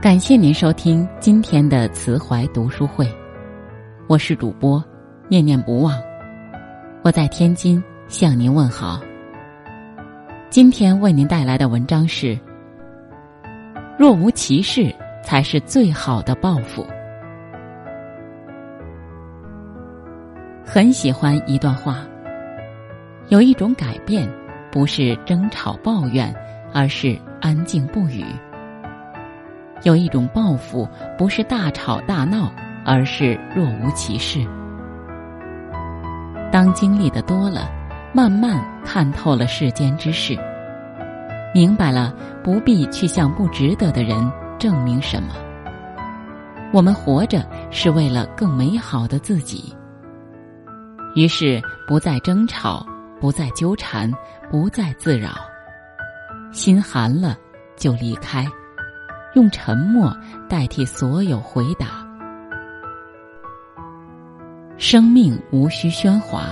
感谢您收听今天的慈怀读书会，我是主播念念不忘，我在天津向您问好。今天为您带来的文章是：若无其事，才是最好的报复。很喜欢一段话，有一种改变，不是争吵抱怨，而是安静不语。有一种报复，不是大吵大闹，而是若无其事。当经历的多了，慢慢看透了世间之事，明白了不必去向不值得的人证明什么。我们活着是为了更美好的自己。于是不再争吵，不再纠缠，不再自扰，心寒了就离开。用沉默代替所有回答。生命无需喧哗。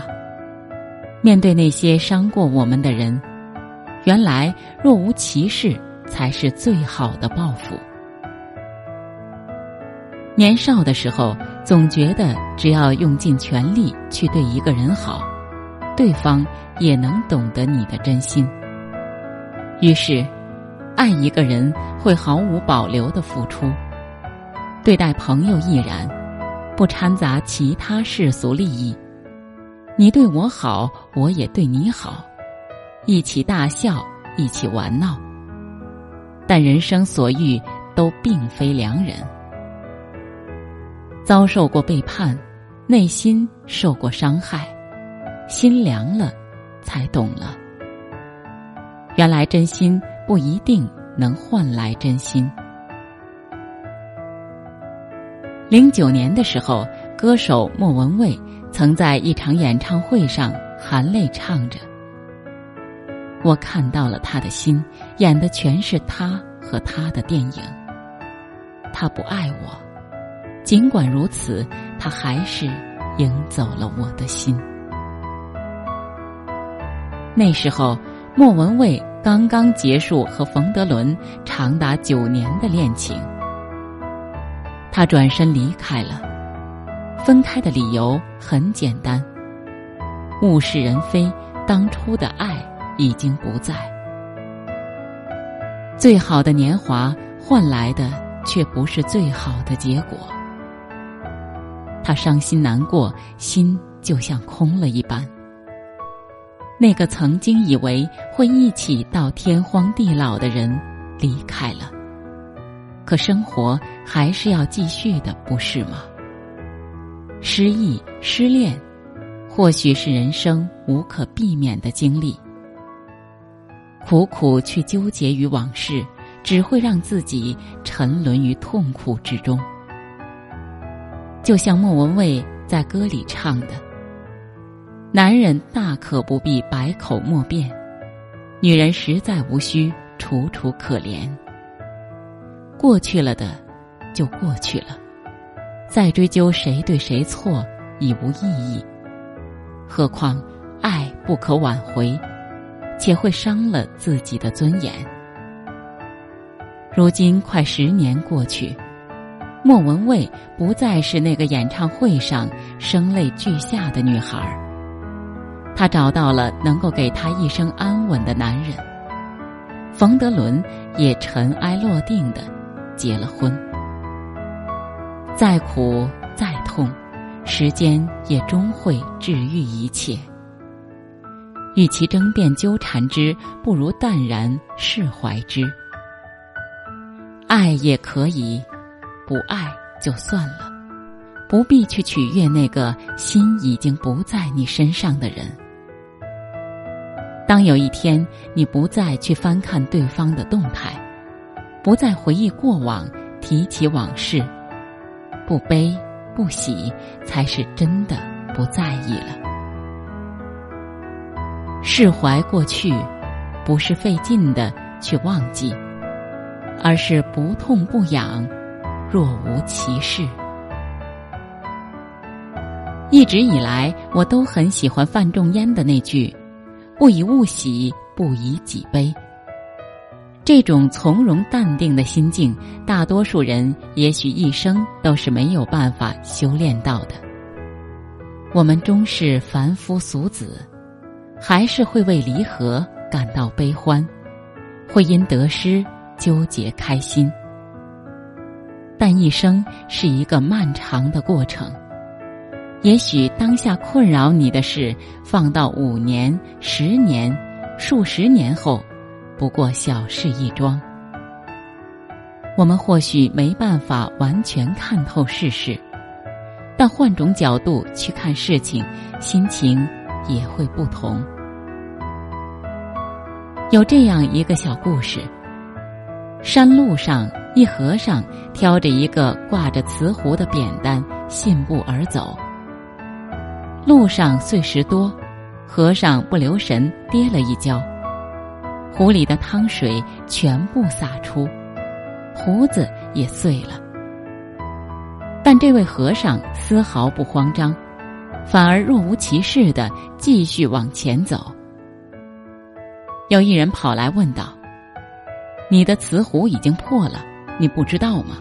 面对那些伤过我们的人，原来若无其事才是最好的报复。年少的时候，总觉得只要用尽全力去对一个人好，对方也能懂得你的真心。于是。爱一个人会毫无保留的付出，对待朋友亦然，不掺杂其他世俗利益。你对我好，我也对你好，一起大笑，一起玩闹。但人生所遇都并非良人，遭受过背叛，内心受过伤害，心凉了，才懂了，原来真心。不一定能换来真心。零九年的时候，歌手莫文蔚曾在一场演唱会上含泪唱着：“我看到了他的心，演的全是他和他的电影。他不爱我，尽管如此，他还是赢走了我的心。”那时候，莫文蔚。刚刚结束和冯德伦长达九年的恋情，他转身离开了。分开的理由很简单：物是人非，当初的爱已经不在。最好的年华换来的却不是最好的结果。他伤心难过，心就像空了一般。那个曾经以为会一起到天荒地老的人离开了，可生活还是要继续的，不是吗？失意、失恋，或许是人生无可避免的经历。苦苦去纠结于往事，只会让自己沉沦于痛苦之中。就像莫文蔚在歌里唱的。男人大可不必百口莫辩，女人实在无需楚楚可怜。过去了的，就过去了，再追究谁对谁错已无意义。何况爱不可挽回，且会伤了自己的尊严。如今快十年过去，莫文蔚不再是那个演唱会上声泪俱下的女孩儿。他找到了能够给他一生安稳的男人，冯德伦也尘埃落定的结了婚。再苦再痛，时间也终会治愈一切。与其争辩纠缠之，不如淡然释怀之。爱也可以，不爱就算了，不必去取悦那个心已经不在你身上的人。当有一天你不再去翻看对方的动态，不再回忆过往，提起往事，不悲不喜，才是真的不在意了。释怀过去，不是费劲的去忘记，而是不痛不痒，若无其事。一直以来，我都很喜欢范仲淹的那句。不以物喜，不以己悲。这种从容淡定的心境，大多数人也许一生都是没有办法修炼到的。我们终是凡夫俗子，还是会为离合感到悲欢，会因得失纠结开心。但一生是一个漫长的过程，也许当下困扰你的事，放到五年、十年、数十年后。不过小事一桩，我们或许没办法完全看透世事，但换种角度去看事情，心情也会不同。有这样一个小故事：山路上，一和尚挑着一个挂着瓷壶的扁担，信步而走。路上碎石多，和尚不留神跌了一跤。壶里的汤水全部洒出，壶子也碎了。但这位和尚丝毫不慌张，反而若无其事的继续往前走。有一人跑来问道：“你的瓷壶已经破了，你不知道吗？”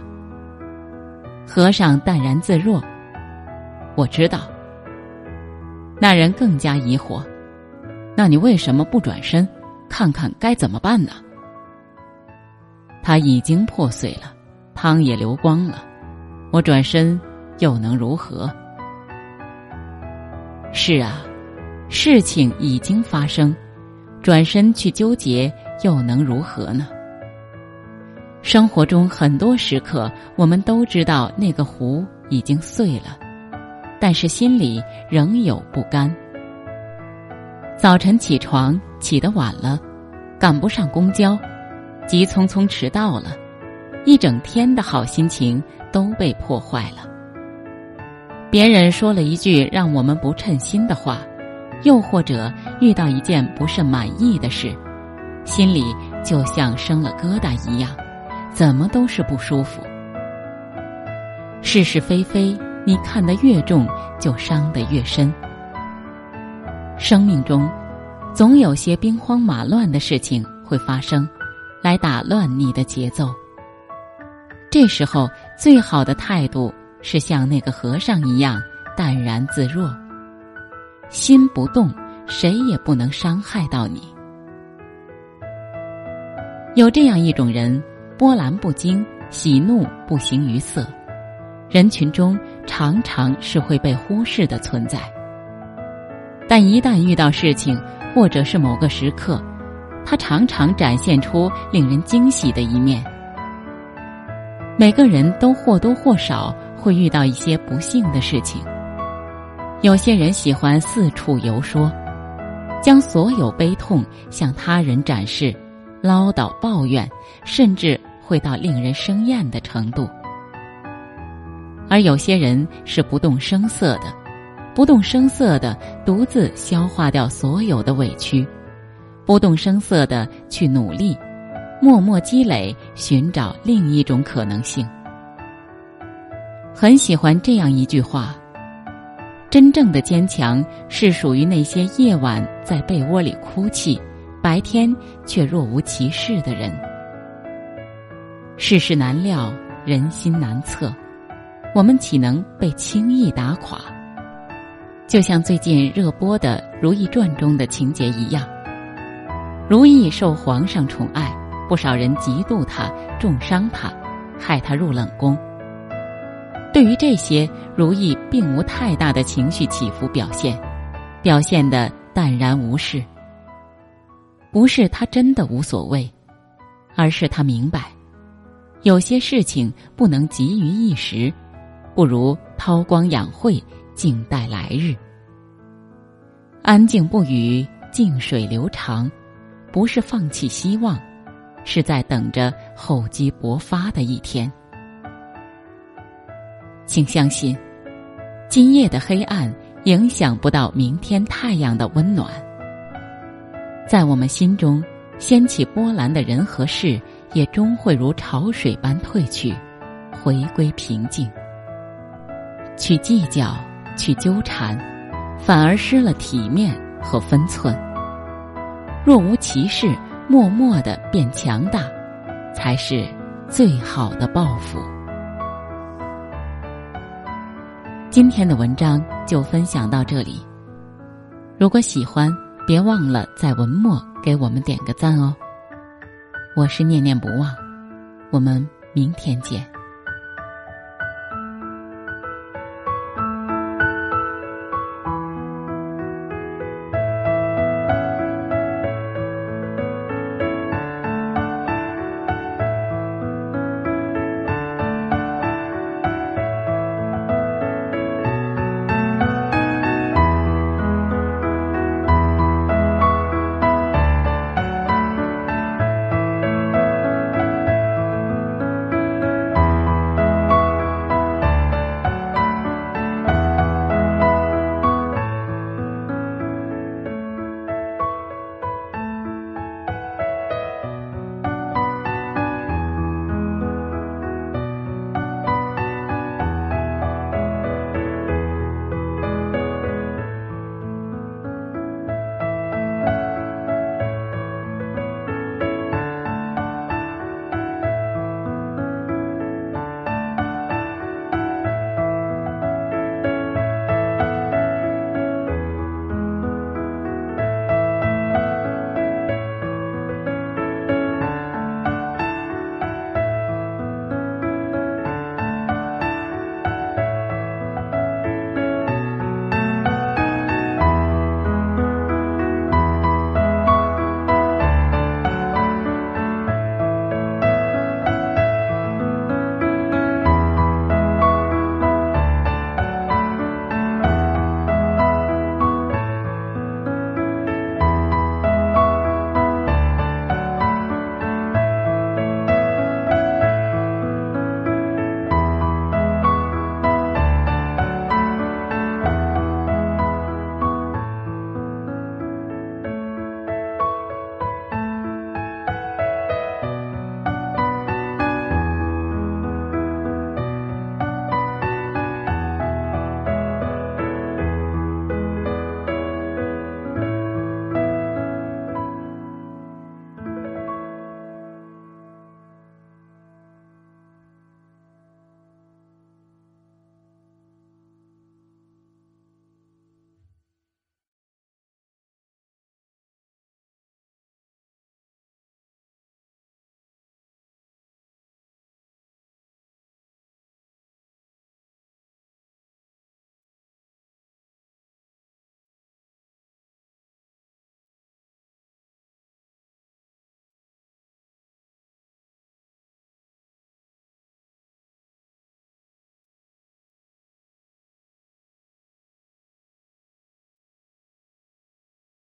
和尚淡然自若：“我知道。”那人更加疑惑：“那你为什么不转身？”看看该怎么办呢？它已经破碎了，汤也流光了，我转身又能如何？是啊，事情已经发生，转身去纠结又能如何呢？生活中很多时刻，我们都知道那个壶已经碎了，但是心里仍有不甘。早晨起床起得晚了，赶不上公交，急匆匆迟到了，一整天的好心情都被破坏了。别人说了一句让我们不称心的话，又或者遇到一件不甚满意的事，心里就像生了疙瘩一样，怎么都是不舒服。是是非非，你看得越重，就伤得越深。生命中，总有些兵荒马乱的事情会发生，来打乱你的节奏。这时候，最好的态度是像那个和尚一样淡然自若，心不动，谁也不能伤害到你。有这样一种人，波澜不惊，喜怒不形于色，人群中常常是会被忽视的存在。但一旦遇到事情，或者是某个时刻，他常常展现出令人惊喜的一面。每个人都或多或少会遇到一些不幸的事情。有些人喜欢四处游说，将所有悲痛向他人展示，唠叨抱怨，甚至会到令人生厌的程度。而有些人是不动声色的。不动声色的独自消化掉所有的委屈，不动声色的去努力，默默积累，寻找另一种可能性。很喜欢这样一句话：真正的坚强是属于那些夜晚在被窝里哭泣，白天却若无其事的人。世事难料，人心难测，我们岂能被轻易打垮？就像最近热播的《如懿传》中的情节一样，如懿受皇上宠爱，不少人嫉妒她、重伤她，害她入冷宫。对于这些，如懿并无太大的情绪起伏表现，表现的淡然无事。不是她真的无所谓，而是她明白，有些事情不能急于一时，不如韬光养晦。静待来日，安静不语，静水流长，不是放弃希望，是在等着厚积薄发的一天。请相信，今夜的黑暗影响不到明天太阳的温暖。在我们心中掀起波澜的人和事，也终会如潮水般退去，回归平静。去计较。去纠缠，反而失了体面和分寸。若无其事，默默的变强大，才是最好的报复。今天的文章就分享到这里。如果喜欢，别忘了在文末给我们点个赞哦。我是念念不忘，我们明天见。